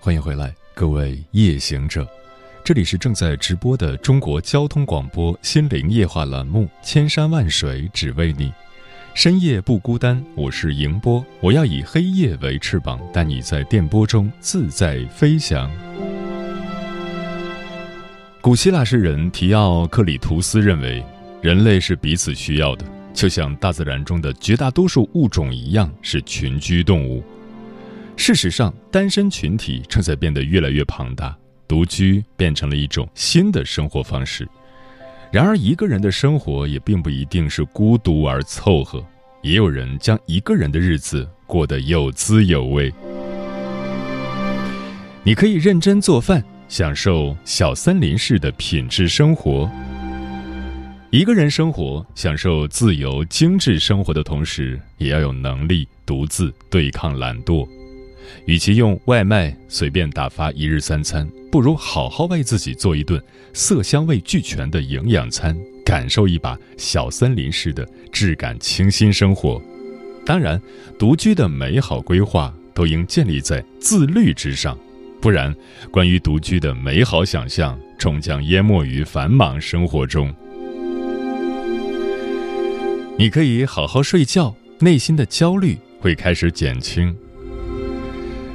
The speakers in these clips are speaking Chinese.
欢迎回来，各位夜行者，这里是正在直播的中国交通广播心灵夜话栏目《千山万水只为你》，深夜不孤单，我是迎波，我要以黑夜为翅膀，带你在电波中自在飞翔。古希腊诗人提奥克里图斯认为，人类是彼此需要的，就像大自然中的绝大多数物种一样，是群居动物。事实上，单身群体正在变得越来越庞大，独居变成了一种新的生活方式。然而，一个人的生活也并不一定是孤独而凑合，也有人将一个人的日子过得有滋有味。你可以认真做饭，享受小森林式的品质生活。一个人生活，享受自由精致生活的同时，也要有能力独自对抗懒惰。与其用外卖随便打发一日三餐，不如好好为自己做一顿色香味俱全的营养餐，感受一把小森林式的质感清新生活。当然，独居的美好规划都应建立在自律之上，不然，关于独居的美好想象终将淹没于繁忙生活中。你可以好好睡觉，内心的焦虑会开始减轻。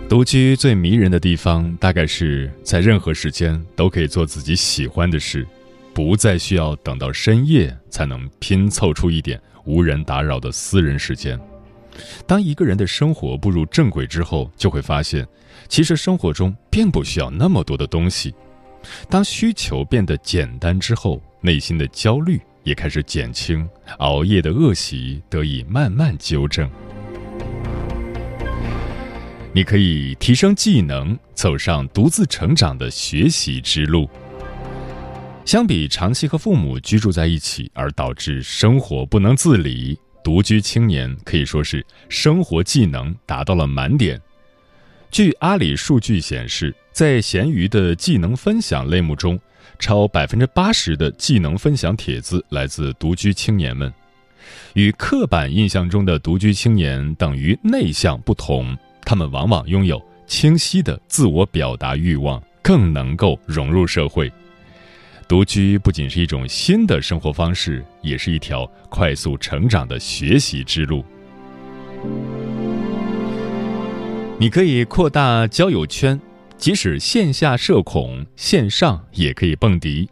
独居最迷人的地方，大概是在任何时间都可以做自己喜欢的事，不再需要等到深夜才能拼凑出一点无人打扰的私人时间。当一个人的生活步入正轨之后，就会发现，其实生活中并不需要那么多的东西。当需求变得简单之后，内心的焦虑也开始减轻，熬夜的恶习得以慢慢纠正。你可以提升技能，走上独自成长的学习之路。相比长期和父母居住在一起而导致生活不能自理，独居青年可以说是生活技能达到了满点。据阿里数据显示，在闲鱼的技能分享类目中，超百分之八十的技能分享帖子来自独居青年们。与刻板印象中的独居青年等于内向不同。他们往往拥有清晰的自我表达欲望，更能够融入社会。独居不仅是一种新的生活方式，也是一条快速成长的学习之路。你可以扩大交友圈，即使线下社恐，线上也可以蹦迪。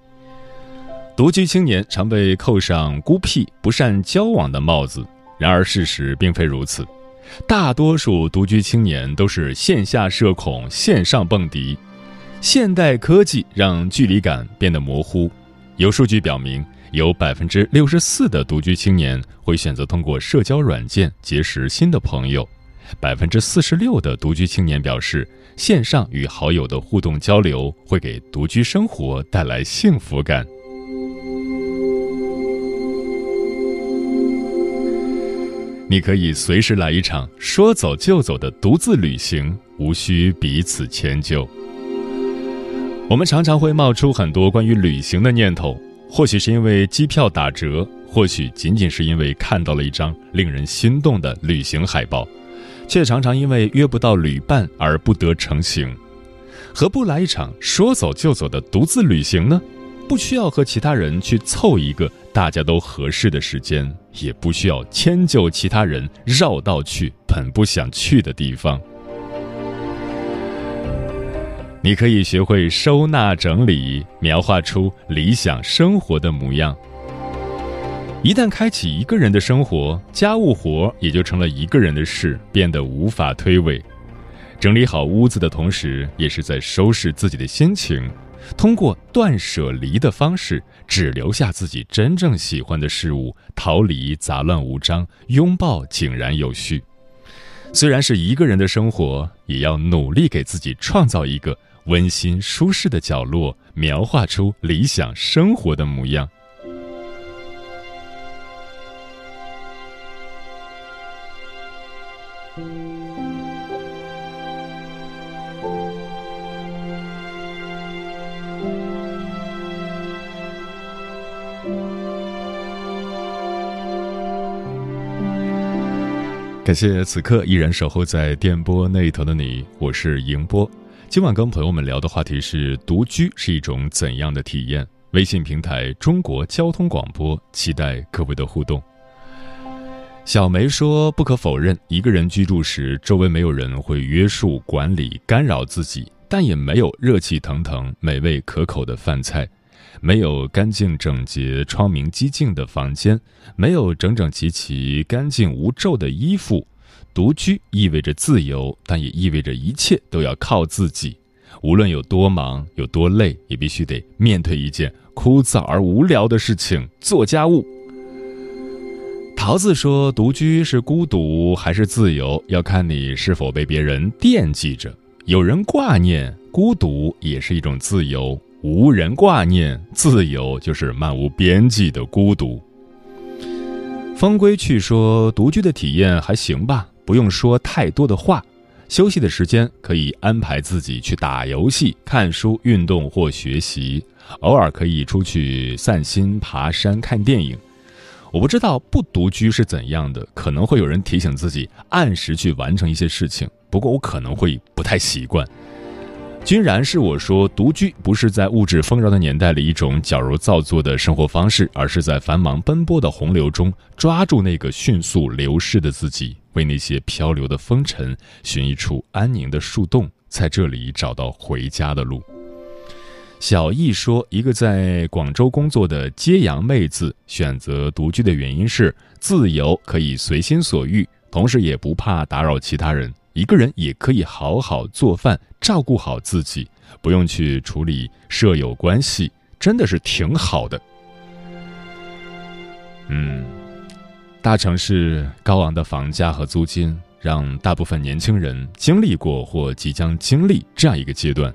独居青年常被扣上孤僻、不善交往的帽子，然而事实并非如此。大多数独居青年都是线下社恐，线上蹦迪。现代科技让距离感变得模糊。有数据表明，有百分之六十四的独居青年会选择通过社交软件结识新的朋友。百分之四十六的独居青年表示，线上与好友的互动交流会给独居生活带来幸福感。你可以随时来一场说走就走的独自旅行，无需彼此迁就。我们常常会冒出很多关于旅行的念头，或许是因为机票打折，或许仅仅是因为看到了一张令人心动的旅行海报，却常常因为约不到旅伴而不得成行。何不来一场说走就走的独自旅行呢？不需要和其他人去凑一个大家都合适的时间，也不需要迁就其他人绕道去本不想去的地方。你可以学会收纳整理，描画出理想生活的模样。一旦开启一个人的生活，家务活也就成了一个人的事，变得无法推诿。整理好屋子的同时，也是在收拾自己的心情。通过断舍离的方式，只留下自己真正喜欢的事物，逃离杂乱无章，拥抱井然有序。虽然是一个人的生活，也要努力给自己创造一个温馨舒适的角落，描画出理想生活的模样。感谢此刻依然守候在电波那一头的你，我是迎波。今晚跟朋友们聊的话题是独居是一种怎样的体验？微信平台中国交通广播，期待各位的互动。小梅说：“不可否认，一个人居住时，周围没有人会约束、管理、干扰自己，但也没有热气腾腾、美味可口的饭菜。”没有干净整洁、窗明几净的房间，没有整整齐齐、干净无皱的衣服，独居意味着自由，但也意味着一切都要靠自己。无论有多忙、有多累，也必须得面对一件枯燥而无聊的事情——做家务。桃子说：“独居是孤独还是自由，要看你是否被别人惦记着。有人挂念，孤独也是一种自由。”无人挂念，自由就是漫无边际的孤独。风归去说，独居的体验还行吧，不用说太多的话，休息的时间可以安排自己去打游戏、看书、运动或学习，偶尔可以出去散心、爬山、看电影。我不知道不独居是怎样的，可能会有人提醒自己按时去完成一些事情，不过我可能会不太习惯。君然是我说，独居不是在物质丰饶的年代里一种矫揉造作的生活方式，而是在繁忙奔波的洪流中抓住那个迅速流逝的自己，为那些漂流的风尘寻一处安宁的树洞，在这里找到回家的路。小易说，一个在广州工作的揭阳妹子选择独居的原因是自由，可以随心所欲，同时也不怕打扰其他人。一个人也可以好好做饭，照顾好自己，不用去处理舍友关系，真的是挺好的。嗯，大城市高昂的房价和租金，让大部分年轻人经历过或即将经历这样一个阶段：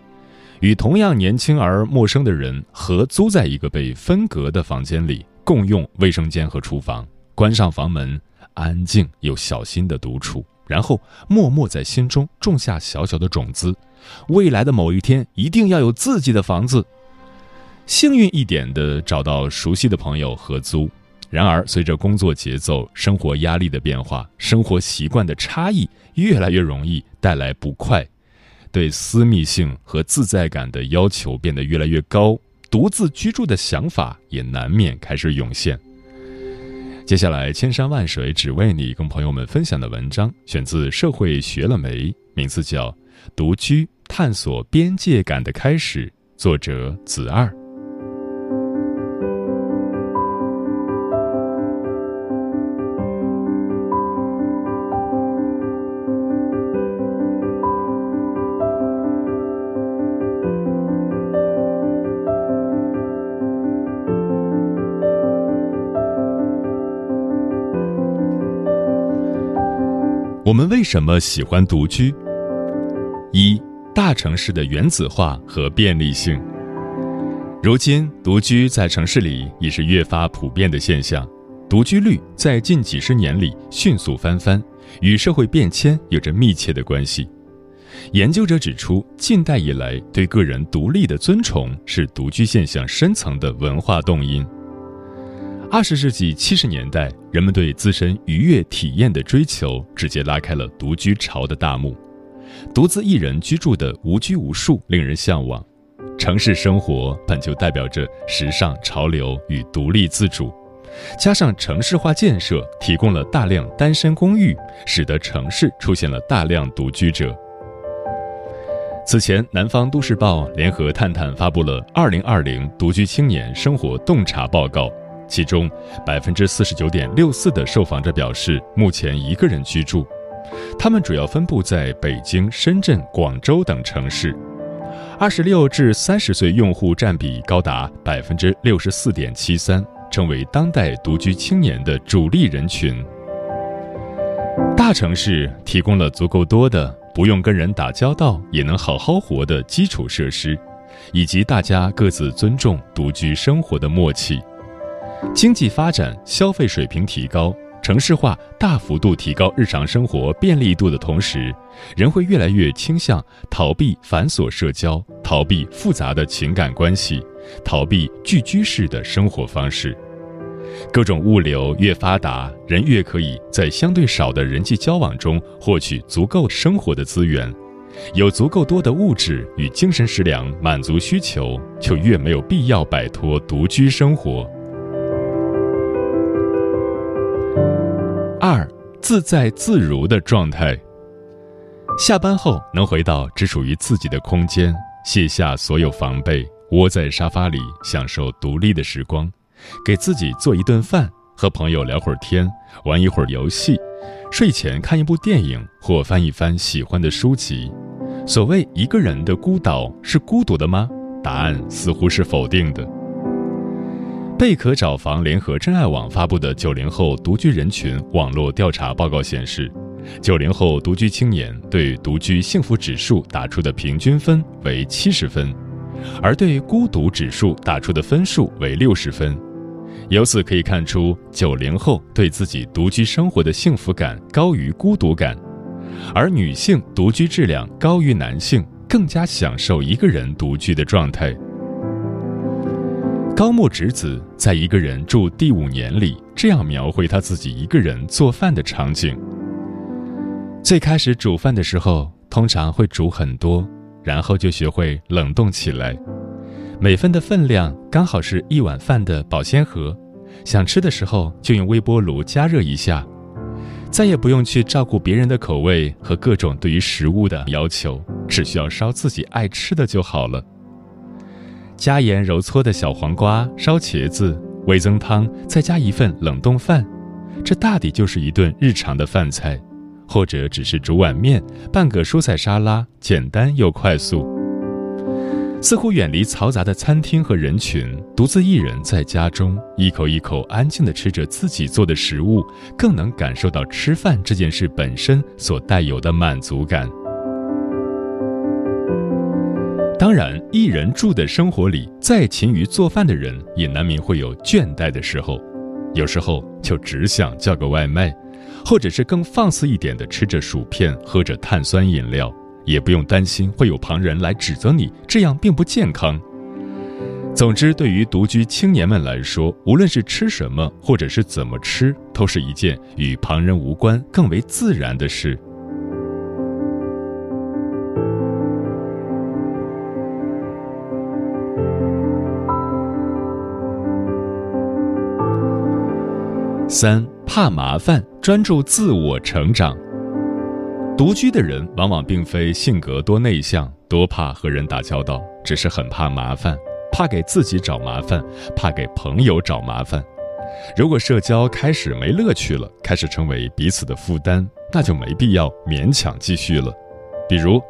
与同样年轻而陌生的人合租在一个被分隔的房间里，共用卫生间和厨房，关上房门，安静又小心的独处。然后默默在心中种下小小的种子，未来的某一天一定要有自己的房子。幸运一点的找到熟悉的朋友合租。然而，随着工作节奏、生活压力的变化，生活习惯的差异越来越容易带来不快，对私密性和自在感的要求变得越来越高，独自居住的想法也难免开始涌现。接下来，千山万水只为你，跟朋友们分享的文章选自《社会学了没》，名字叫《独居：探索边界感的开始》，作者子二。我们为什么喜欢独居？一大城市的原子化和便利性。如今，独居在城市里已是越发普遍的现象，独居率在近几十年里迅速翻番，与社会变迁有着密切的关系。研究者指出，近代以来对个人独立的尊崇是独居现象深层的文化动因。二十世纪七十年代，人们对自身愉悦体验的追求，直接拉开了独居潮的大幕。独自一人居住的无拘无束，令人向往。城市生活本就代表着时尚潮流与独立自主，加上城市化建设提供了大量单身公寓，使得城市出现了大量独居者。此前，南方都市报联合探探发布了《二零二零独居青年生活洞察报告》，其中百分之四十九点六四的受访者表示目前一个人居住，他们主要分布在北京、深圳、广州等城市。二十六至三十岁用户占比高达百分之六十四点七三，成为当代独居青年的主力人群。大城市提供了足够多的。不用跟人打交道也能好好活的基础设施，以及大家各自尊重独居生活的默契。经济发展、消费水平提高、城市化大幅度提高日常生活便利度的同时，人会越来越倾向逃避繁琐社交，逃避复杂的情感关系，逃避聚居式的生活方式。各种物流越发达，人越可以在相对少的人际交往中获取足够生活的资源，有足够多的物质与精神食粮满足需求，就越没有必要摆脱独居生活。二，自在自如的状态。下班后能回到只属于自己的空间，卸下所有防备，窝在沙发里享受独立的时光。给自己做一顿饭，和朋友聊会儿天，玩一会儿游戏，睡前看一部电影或翻一翻喜欢的书籍。所谓一个人的孤岛是孤独的吗？答案似乎是否定的。贝壳找房联合真爱网发布的九零后独居人群网络调查报告显示，九零后独居青年对独居幸福指数打出的平均分为七十分，而对孤独指数打出的分数为六十分。由此可以看出，九零后对自己独居生活的幸福感高于孤独感，而女性独居质量高于男性，更加享受一个人独居的状态。高木直子在一个人住第五年里这样描绘他自己一个人做饭的场景：最开始煮饭的时候，通常会煮很多，然后就学会冷冻起来。每份的分量刚好是一碗饭的保鲜盒，想吃的时候就用微波炉加热一下，再也不用去照顾别人的口味和各种对于食物的要求，只需要烧自己爱吃的就好了。加盐揉搓的小黄瓜、烧茄子、味增汤，再加一份冷冻饭，这大抵就是一顿日常的饭菜，或者只是煮碗面、拌个蔬菜沙拉，简单又快速。似乎远离嘈杂的餐厅和人群，独自一人在家中一口一口安静地吃着自己做的食物，更能感受到吃饭这件事本身所带有的满足感。当然，一人住的生活里，再勤于做饭的人，也难免会有倦怠的时候，有时候就只想叫个外卖，或者是更放肆一点的吃着薯片，喝着碳酸饮料。也不用担心会有旁人来指责你，这样并不健康。总之，对于独居青年们来说，无论是吃什么，或者是怎么吃，都是一件与旁人无关、更为自然的事。三怕麻烦，专注自我成长。独居的人往往并非性格多内向、多怕和人打交道，只是很怕麻烦，怕给自己找麻烦，怕给朋友找麻烦。如果社交开始没乐趣了，开始成为彼此的负担，那就没必要勉强继续了。比如，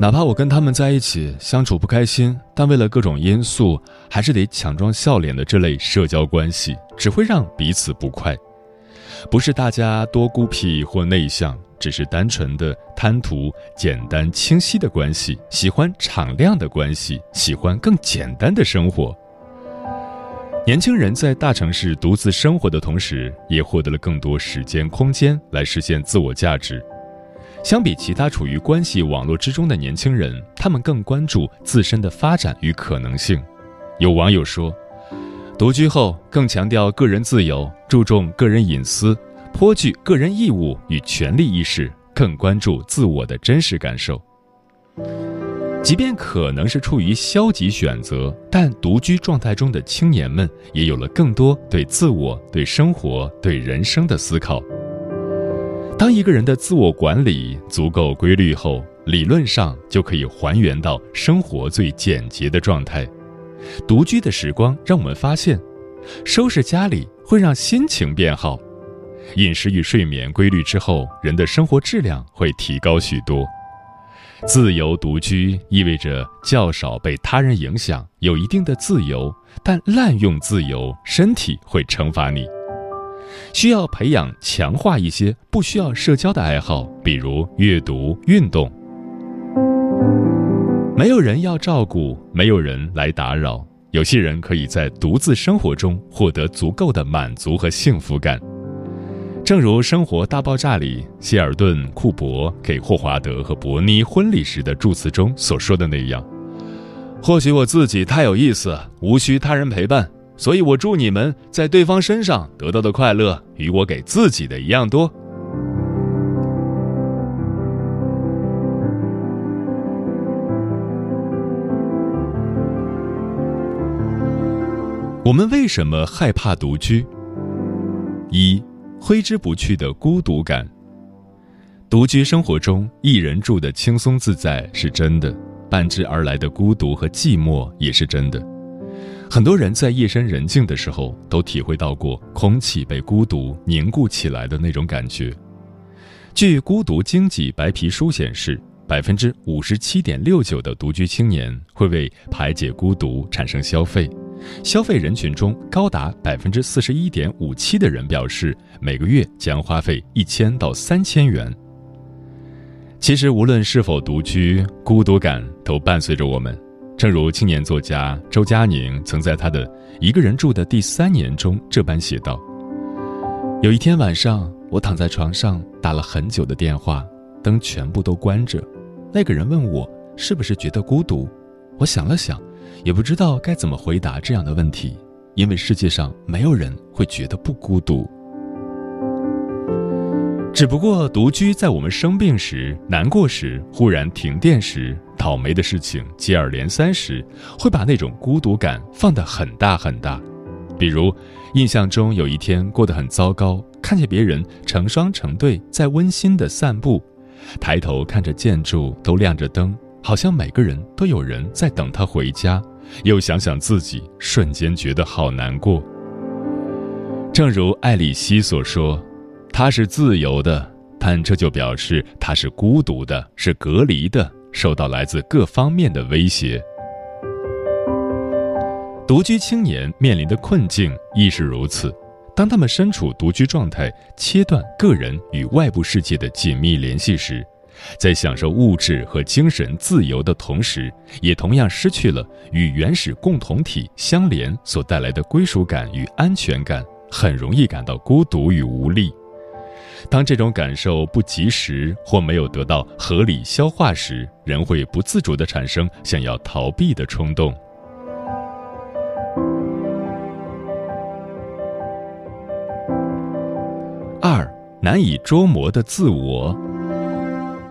哪怕我跟他们在一起相处不开心，但为了各种因素，还是得强装笑脸的这类社交关系，只会让彼此不快。不是大家多孤僻或内向。只是单纯的贪图简单清晰的关系，喜欢敞亮的关系，喜欢更简单的生活。年轻人在大城市独自生活的同时，也获得了更多时间空间来实现自我价值。相比其他处于关系网络之中的年轻人，他们更关注自身的发展与可能性。有网友说，独居后更强调个人自由，注重个人隐私。颇具个人义务与权利意识，更关注自我的真实感受。即便可能是出于消极选择，但独居状态中的青年们也有了更多对自我、对生活、对人生的思考。当一个人的自我管理足够规律后，理论上就可以还原到生活最简洁的状态。独居的时光让我们发现，收拾家里会让心情变好。饮食与睡眠规律之后，人的生活质量会提高许多。自由独居意味着较少被他人影响，有一定的自由，但滥用自由，身体会惩罚你。需要培养强化一些不需要社交的爱好，比如阅读、运动。没有人要照顾，没有人来打扰，有些人可以在独自生活中获得足够的满足和幸福感。正如《生活大爆炸》里希尔顿·库珀给霍华德和伯妮婚礼时的祝词中所说的那样：“或许我自己太有意思，无需他人陪伴，所以我祝你们在对方身上得到的快乐与我给自己的一样多。”我们为什么害怕独居？一挥之不去的孤独感。独居生活中，一人住的轻松自在是真的，伴之而来的孤独和寂寞也是真的。很多人在夜深人静的时候，都体会到过空气被孤独凝固起来的那种感觉。据《孤独经济白皮书》显示，百分之五十七点六九的独居青年会为排解孤独产生消费。消费人群中，高达百分之四十一点五七的人表示每个月将花费一千到三千元。其实，无论是否独居，孤独感都伴随着我们。正如青年作家周佳宁曾在他的《一个人住的第三年》中这般写道：“有一天晚上，我躺在床上打了很久的电话，灯全部都关着。那个人问我是不是觉得孤独，我想了想。”也不知道该怎么回答这样的问题，因为世界上没有人会觉得不孤独。只不过独居在我们生病时、难过时、忽然停电时、倒霉的事情接二连三时，会把那种孤独感放得很大很大。比如，印象中有一天过得很糟糕，看见别人成双成对在温馨的散步，抬头看着建筑都亮着灯。好像每个人都有人在等他回家，又想想自己，瞬间觉得好难过。正如艾里希所说：“他是自由的，但这就表示他是孤独的，是隔离的，受到来自各方面的威胁。”独居青年面临的困境亦是如此。当他们身处独居状态，切断个人与外部世界的紧密联系时，在享受物质和精神自由的同时，也同样失去了与原始共同体相连所带来的归属感与安全感，很容易感到孤独与无力。当这种感受不及时或没有得到合理消化时，人会不自主地产生想要逃避的冲动。二难以捉摸的自我。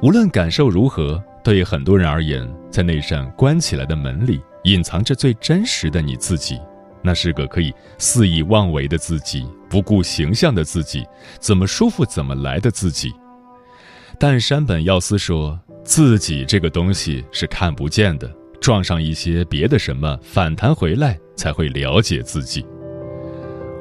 无论感受如何，对很多人而言，在那扇关起来的门里，隐藏着最真实的你自己。那是个可以肆意妄为的自己，不顾形象的自己，怎么舒服怎么来的自己。但山本耀司说，自己这个东西是看不见的，撞上一些别的什么，反弹回来才会了解自己。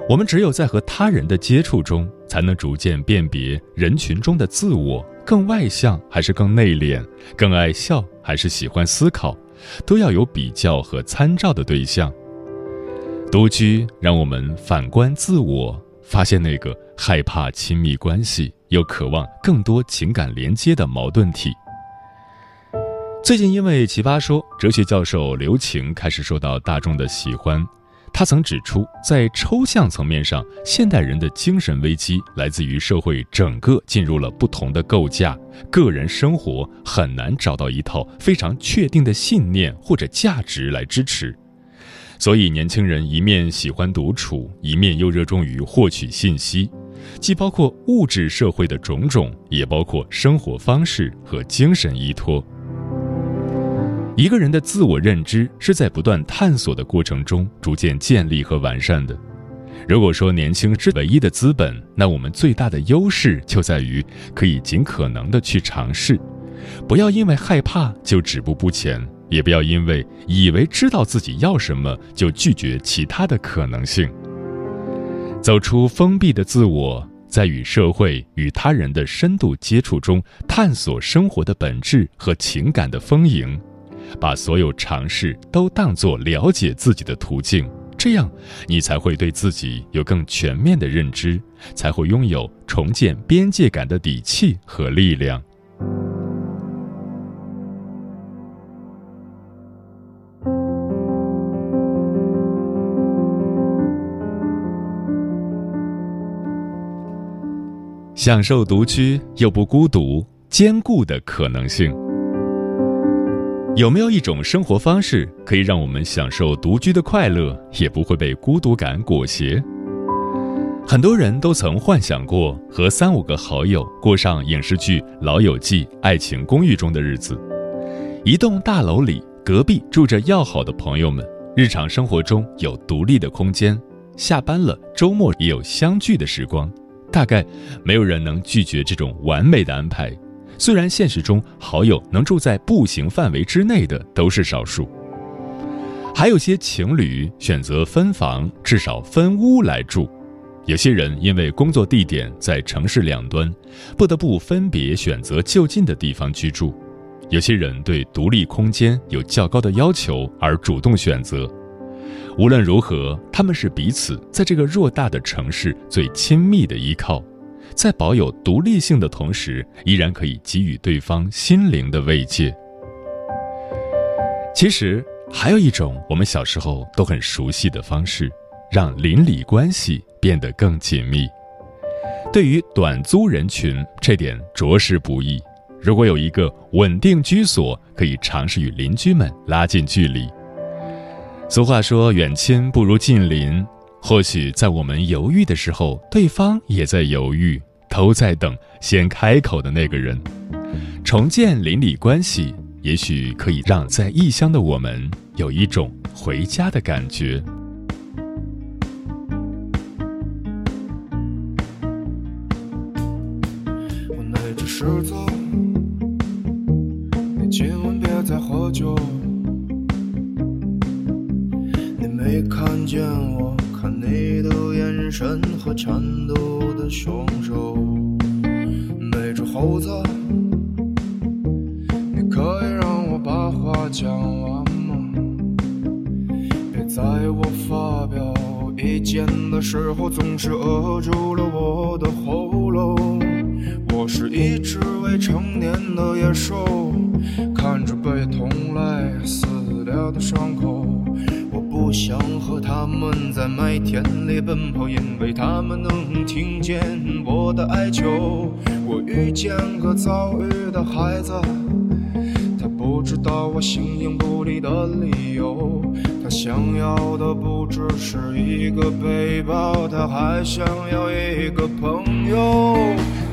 我们只有在和他人的接触中，才能逐渐辨别人群中的自我。更外向还是更内敛？更爱笑还是喜欢思考？都要有比较和参照的对象。独居让我们反观自我，发现那个害怕亲密关系又渴望更多情感连接的矛盾体。最近因为《奇葩说》，哲学教授刘擎开始受到大众的喜欢。他曾指出，在抽象层面上，现代人的精神危机来自于社会整个进入了不同的构架，个人生活很难找到一套非常确定的信念或者价值来支持。所以，年轻人一面喜欢独处，一面又热衷于获取信息，既包括物质社会的种种，也包括生活方式和精神依托。一个人的自我认知是在不断探索的过程中逐渐建立和完善的。如果说年轻是唯一的资本，那我们最大的优势就在于可以尽可能的去尝试，不要因为害怕就止步不前，也不要因为以为知道自己要什么就拒绝其他的可能性。走出封闭的自我，在与社会与他人的深度接触中，探索生活的本质和情感的丰盈，把所有尝试都当作了解自己的途径。这样，你才会对自己有更全面的认知，才会拥有重建边界感的底气和力量。享受独居又不孤独，兼顾的可能性。有没有一种生活方式可以让我们享受独居的快乐，也不会被孤独感裹挟？很多人都曾幻想过和三五个好友过上影视剧《老友记》《爱情公寓》中的日子。一栋大楼里，隔壁住着要好的朋友们，日常生活中有独立的空间，下班了，周末也有相聚的时光。大概没有人能拒绝这种完美的安排。虽然现实中好友能住在步行范围之内的都是少数，还有些情侣选择分房，至少分屋来住。有些人因为工作地点在城市两端，不得不分别选择就近的地方居住。有些人对独立空间有较高的要求而主动选择。无论如何，他们是彼此在这个偌大的城市最亲密的依靠。在保有独立性的同时，依然可以给予对方心灵的慰藉。其实，还有一种我们小时候都很熟悉的方式，让邻里关系变得更紧密。对于短租人群，这点着实不易。如果有一个稳定居所，可以尝试与邻居们拉近距离。俗话说：“远亲不如近邻。”或许在我们犹豫的时候，对方也在犹豫。都在等先开口的那个人，重建邻里关系，也许可以让在异乡的我们有一种回家的感觉。我那只狮子，你千万别再喝酒，没看见我。看你的眼神和颤抖的双手，那只猴子，你可以让我把话讲完吗？别在我发表意见的时候总是扼住了我的喉咙。我是一只未成年的野兽，看着被同类撕裂的伤口。不想和他们在麦田里奔跑，因为他们能听见我的哀求。我遇见个遭遇的孩子，他不知道我形影不离的理由。他想要的不只是一个背包，他还想要一个朋友。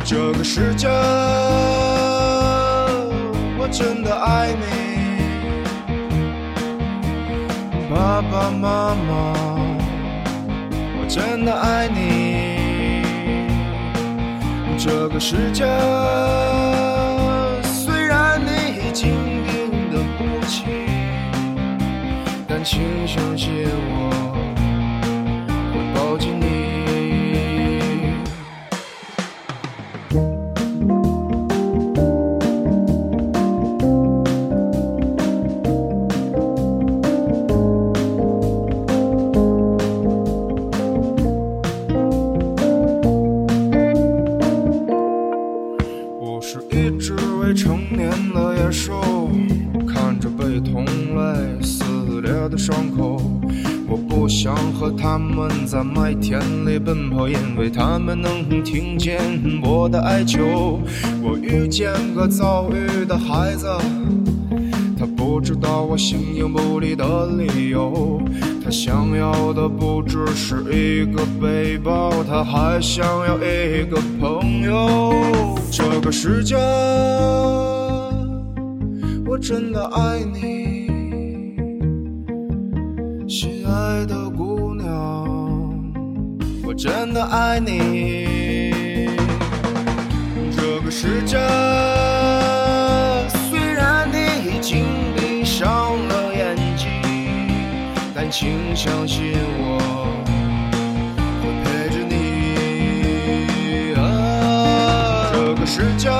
这个世界，我真的爱你。爸爸妈妈，我真的爱你。这个世界虽然你已经病的不轻，但请相信我。我抱紧我不想和他们在麦田里奔跑，因为他们能听见我的哀求。我遇见个遭遇的孩子，他不知道我形影不离的理由。他想要的不只是一个背包，他还想要一个朋友。这个世界，我真的爱你，爱的姑娘，我真的爱你。这个世界虽然你已经闭上了眼睛，但请相信我，我陪着你。这个世界。